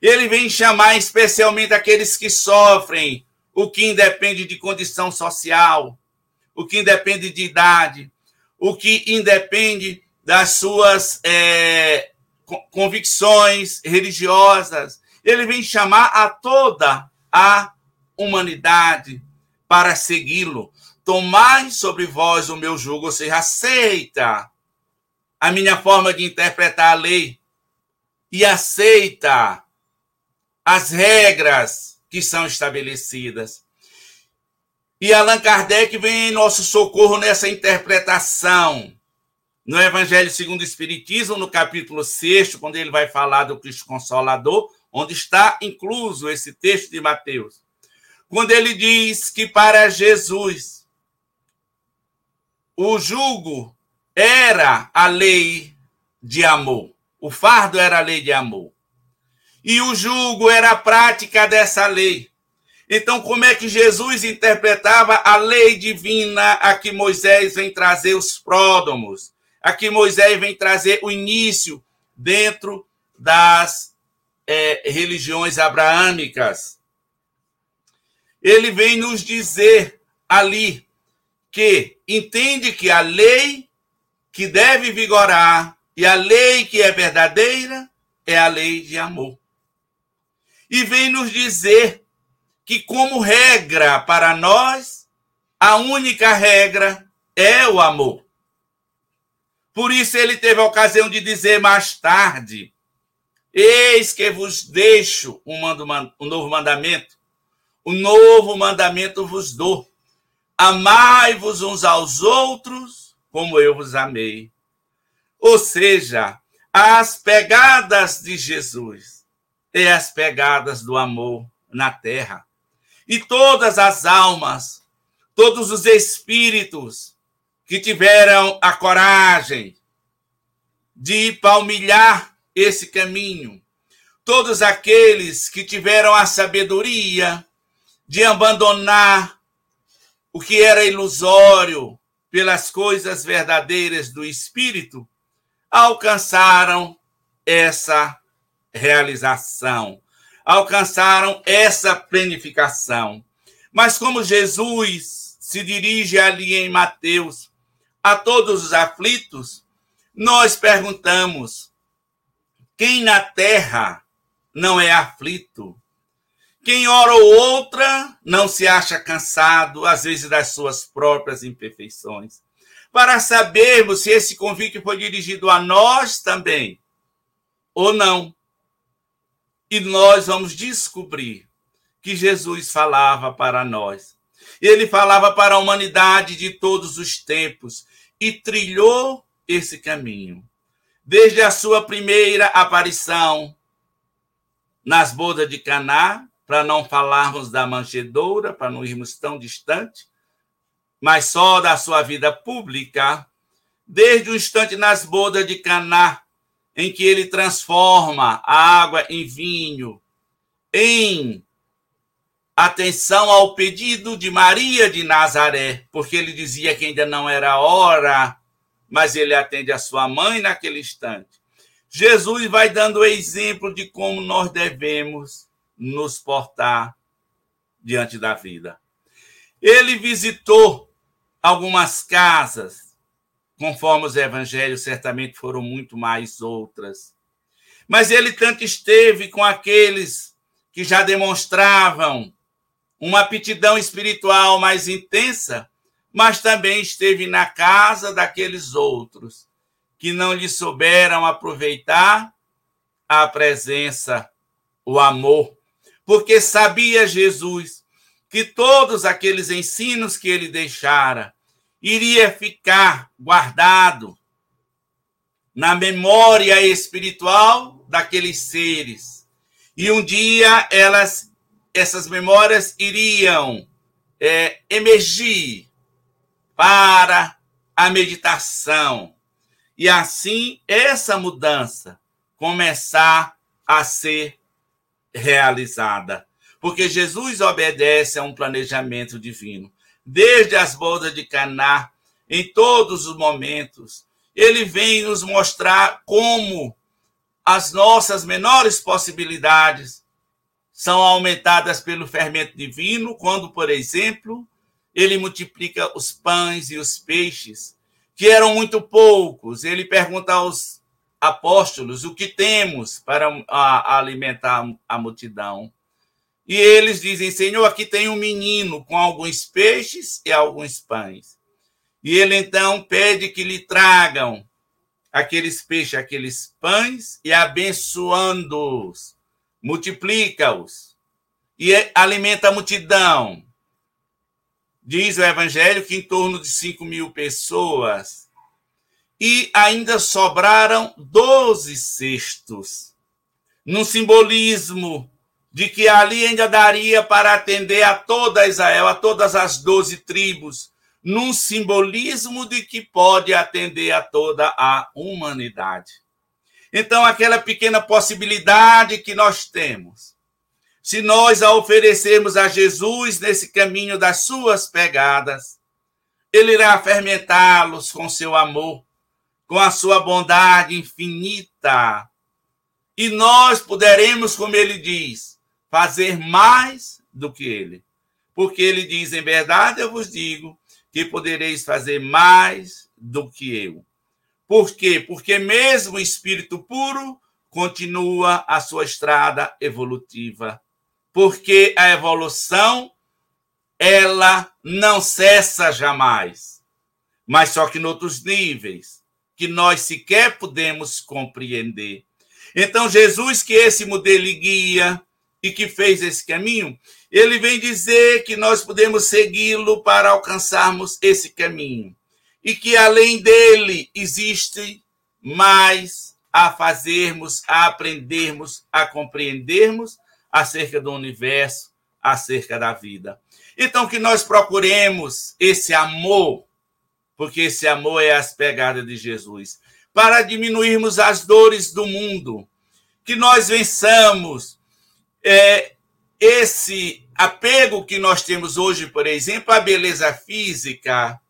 Ele vem chamar especialmente aqueles que sofrem, o que independe de condição social, o que independe de idade, o que independe das suas é, convicções religiosas. Ele vem chamar a toda a humanidade para segui-lo. Tomai sobre vós o meu jugo, ou seja, aceita a minha forma de interpretar a lei e aceita as regras que são estabelecidas. E Allan Kardec vem em nosso socorro nessa interpretação. No Evangelho segundo o Espiritismo, no capítulo 6, quando ele vai falar do Cristo Consolador, onde está incluso esse texto de Mateus. Quando ele diz que para Jesus o jugo era a lei de amor, o fardo era a lei de amor e o jugo era a prática dessa lei. Então, como é que Jesus interpretava a lei divina a que Moisés vem trazer os pródomos, a que Moisés vem trazer o início dentro das é, religiões abraâmicas? Ele vem nos dizer ali que entende que a lei que deve vigorar e a lei que é verdadeira é a lei de amor e vem nos dizer que, como regra para nós, a única regra é o amor. Por isso ele teve a ocasião de dizer mais tarde: Eis que vos deixo um, um novo mandamento, o um novo mandamento vos dou. Amai-vos uns aos outros como eu vos amei. Ou seja, as pegadas de Jesus é as pegadas do amor na terra. E todas as almas, todos os espíritos que tiveram a coragem de palmilhar esse caminho, todos aqueles que tiveram a sabedoria de abandonar o que era ilusório pelas coisas verdadeiras do espírito, alcançaram essa realização, alcançaram essa planificação. Mas como Jesus se dirige ali em Mateus a todos os aflitos, nós perguntamos: quem na terra não é aflito? Quem hora ou outra não se acha cansado, às vezes, das suas próprias imperfeições? Para sabermos se esse convite foi dirigido a nós também ou não. E nós vamos descobrir que Jesus falava para nós. Ele falava para a humanidade de todos os tempos e trilhou esse caminho. Desde a sua primeira aparição nas bodas de Caná, para não falarmos da manjedoura, para não irmos tão distante, mas só da sua vida pública, desde o instante nas bodas de Caná, em que ele transforma a água em vinho, em atenção ao pedido de Maria de Nazaré, porque ele dizia que ainda não era hora, mas ele atende a sua mãe naquele instante. Jesus vai dando o exemplo de como nós devemos nos portar diante da vida. Ele visitou algumas casas, conforme os evangelhos, certamente foram muito mais outras. Mas ele tanto esteve com aqueles que já demonstravam uma aptidão espiritual mais intensa, mas também esteve na casa daqueles outros que não lhe souberam aproveitar a presença, o amor, porque sabia Jesus que todos aqueles ensinos que ele deixara iria ficar guardado na memória espiritual daqueles seres. E um dia elas, essas memórias iriam é, emergir para a meditação. E assim essa mudança começar a ser realizada. Porque Jesus obedece a um planejamento divino. Desde as bodas de Caná, em todos os momentos, ele vem nos mostrar como as nossas menores possibilidades são aumentadas pelo fermento divino, quando, por exemplo, ele multiplica os pães e os peixes, que eram muito poucos. Ele pergunta aos apóstolos o que temos para alimentar a multidão. E eles dizem: Senhor, aqui tem um menino com alguns peixes e alguns pães. E ele então pede que lhe tragam aqueles peixes, aqueles pães, e abençoando-os, multiplica-os e alimenta a multidão. Diz o Evangelho que em torno de 5 mil pessoas. E ainda sobraram 12 cestos. Num simbolismo de que ali ainda daria para atender a toda Israel, a todas as 12 tribos. Num simbolismo de que pode atender a toda a humanidade. Então, aquela pequena possibilidade que nós temos se nós a oferecermos a Jesus nesse caminho das suas pegadas, ele irá fermentá-los com seu amor, com a sua bondade infinita. E nós poderemos, como ele diz, fazer mais do que ele. Porque ele diz: em verdade eu vos digo que podereis fazer mais do que eu. Por quê? Porque mesmo o espírito puro continua a sua estrada evolutiva porque a evolução ela não cessa jamais, mas só que em outros níveis que nós sequer podemos compreender. Então Jesus que esse modelo guia e que fez esse caminho, ele vem dizer que nós podemos segui-lo para alcançarmos esse caminho. E que além dele existe mais a fazermos, a aprendermos, a compreendermos acerca do universo, acerca da vida. Então, que nós procuremos esse amor, porque esse amor é as pegadas de Jesus, para diminuirmos as dores do mundo, que nós vençamos é, esse apego que nós temos hoje, por exemplo, à beleza física,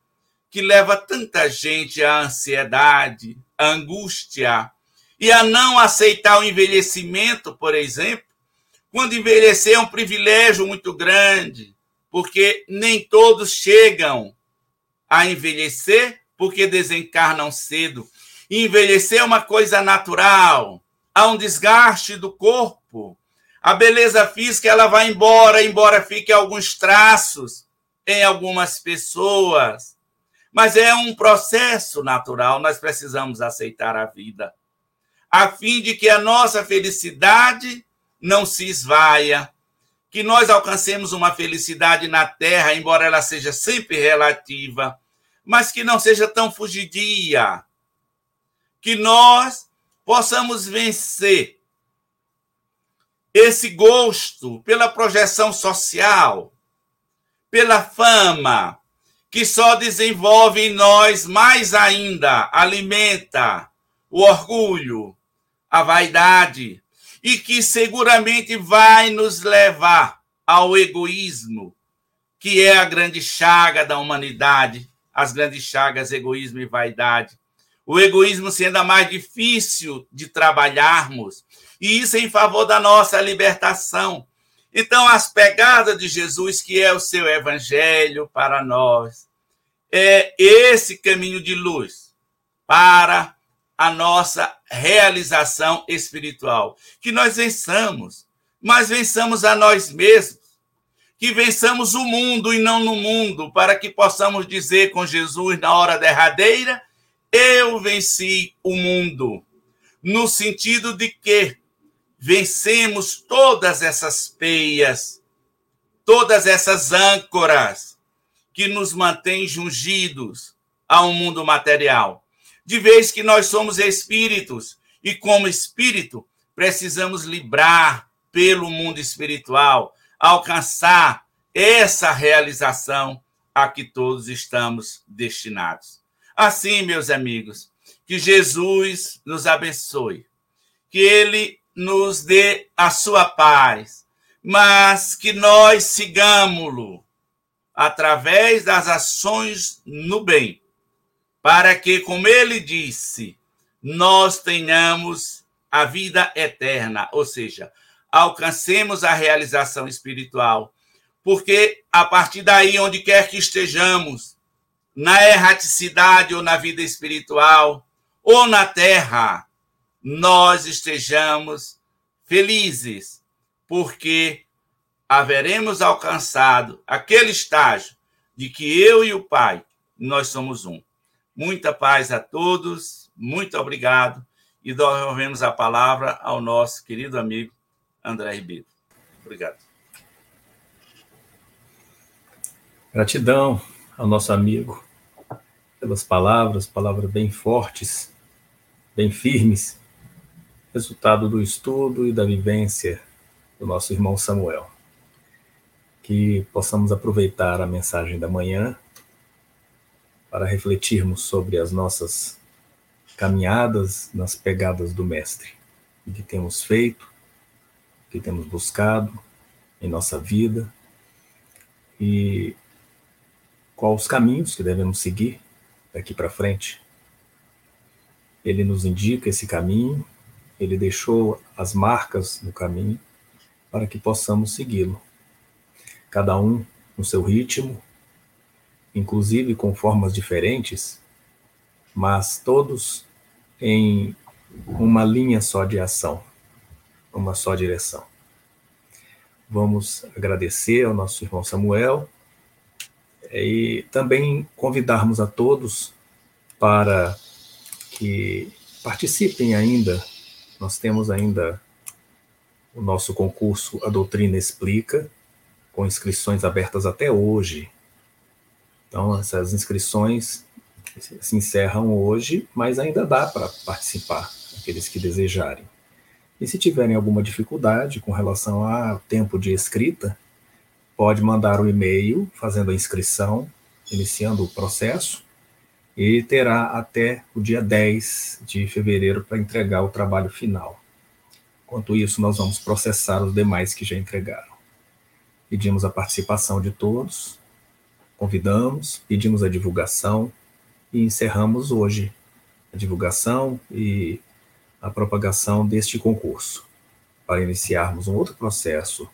que leva tanta gente à ansiedade, à angústia, e a não aceitar o envelhecimento, por exemplo, quando envelhecer é um privilégio muito grande, porque nem todos chegam a envelhecer porque desencarnam cedo. envelhecer é uma coisa natural, há um desgaste do corpo. A beleza física ela vai embora, embora fique alguns traços em algumas pessoas. Mas é um processo natural, nós precisamos aceitar a vida, a fim de que a nossa felicidade não se esvaia, que nós alcancemos uma felicidade na terra, embora ela seja sempre relativa, mas que não seja tão fugidia, que nós possamos vencer esse gosto pela projeção social, pela fama, que só desenvolve em nós mais ainda, alimenta o orgulho, a vaidade, e que seguramente vai nos levar ao egoísmo, que é a grande chaga da humanidade, as grandes chagas egoísmo e vaidade. O egoísmo sendo mais difícil de trabalharmos, e isso em favor da nossa libertação. Então, as pegadas de Jesus, que é o seu evangelho para nós, é esse caminho de luz para a nossa realização espiritual. Que nós vençamos, mas vençamos a nós mesmos. que vençamos o mundo e não no mundo, para que possamos dizer com Jesus na hora derradeira: Eu venci o mundo. No sentido de que vencemos todas essas peias, todas essas âncoras que nos mantêm jungidos ao mundo material. De vez que nós somos espíritos e, como espírito, precisamos librar pelo mundo espiritual, alcançar essa realização a que todos estamos destinados. Assim, meus amigos, que Jesus nos abençoe, que Ele nos dê a sua paz, mas que nós sigamos-lo através das ações no bem, para que, como Ele disse, nós tenhamos a vida eterna, ou seja, alcancemos a realização espiritual. Porque a partir daí, onde quer que estejamos, na erraticidade ou na vida espiritual, ou na terra, nós estejamos felizes, porque haveremos alcançado aquele estágio de que eu e o Pai, nós somos um. Muita paz a todos, muito obrigado e devolvemos a palavra ao nosso querido amigo André Ribeiro. Obrigado. Gratidão ao nosso amigo pelas palavras, palavras bem fortes, bem firmes, resultado do estudo e da vivência do nosso irmão Samuel. Que possamos aproveitar a mensagem da manhã para refletirmos sobre as nossas caminhadas nas pegadas do Mestre, o que temos feito, que temos buscado em nossa vida e quais os caminhos que devemos seguir daqui para frente. Ele nos indica esse caminho, ele deixou as marcas no caminho para que possamos segui-lo. Cada um no seu ritmo, inclusive com formas diferentes, mas todos em uma linha só de ação uma só direção. Vamos agradecer ao nosso irmão Samuel e também convidarmos a todos para que participem ainda. Nós temos ainda o nosso concurso A Doutrina Explica, com inscrições abertas até hoje. Então, essas inscrições se encerram hoje, mas ainda dá para participar, aqueles que desejarem. E se tiverem alguma dificuldade com relação ao tempo de escrita, pode mandar o um e-mail fazendo a inscrição, iniciando o processo, e terá até o dia 10 de fevereiro para entregar o trabalho final. Enquanto isso, nós vamos processar os demais que já entregaram. Pedimos a participação de todos, convidamos, pedimos a divulgação e encerramos hoje a divulgação e a propagação deste concurso, para iniciarmos um outro processo,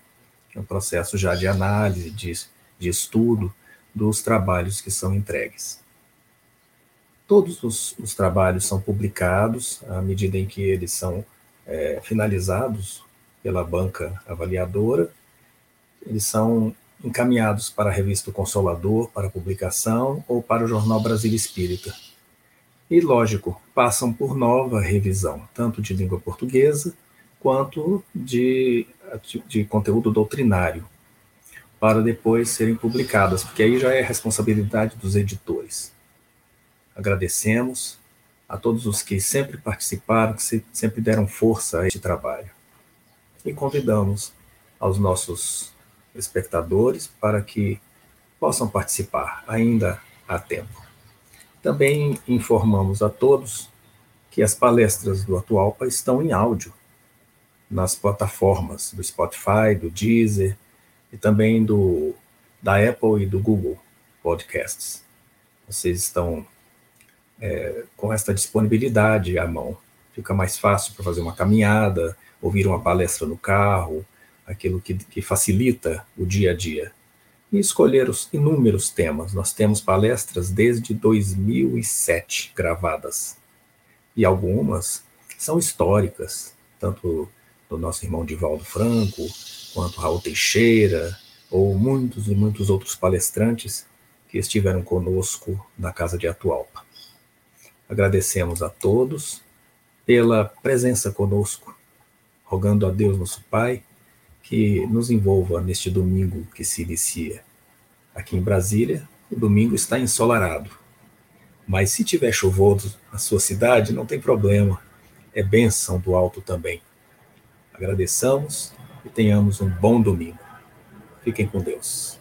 é um processo já de análise, de, de estudo dos trabalhos que são entregues. Todos os, os trabalhos são publicados à medida em que eles são é, finalizados pela banca avaliadora, eles são encaminhados para a revista Consolador para publicação ou para o jornal Brasil Espírita e, lógico, passam por nova revisão, tanto de língua portuguesa quanto de, de conteúdo doutrinário, para depois serem publicadas, porque aí já é responsabilidade dos editores. Agradecemos a todos os que sempre participaram, que sempre deram força a este trabalho. E convidamos aos nossos espectadores para que possam participar, ainda há tempo. Também informamos a todos que as palestras do Atualpa estão em áudio nas plataformas do Spotify, do Deezer e também do da Apple e do Google Podcasts. Vocês estão é, com esta disponibilidade à mão. Fica mais fácil para fazer uma caminhada, ouvir uma palestra no carro, aquilo que, que facilita o dia a dia e escolher os inúmeros temas. Nós temos palestras desde 2007 gravadas, e algumas são históricas, tanto do nosso irmão Divaldo Franco, quanto Raul Teixeira, ou muitos e muitos outros palestrantes que estiveram conosco na Casa de Atualpa. Agradecemos a todos pela presença conosco, rogando a Deus, nosso Pai, que nos envolva neste domingo que se inicia. Aqui em Brasília, o domingo está ensolarado. Mas se tiver chuvoso na sua cidade, não tem problema. É bênção do alto também. Agradeçamos e tenhamos um bom domingo. Fiquem com Deus.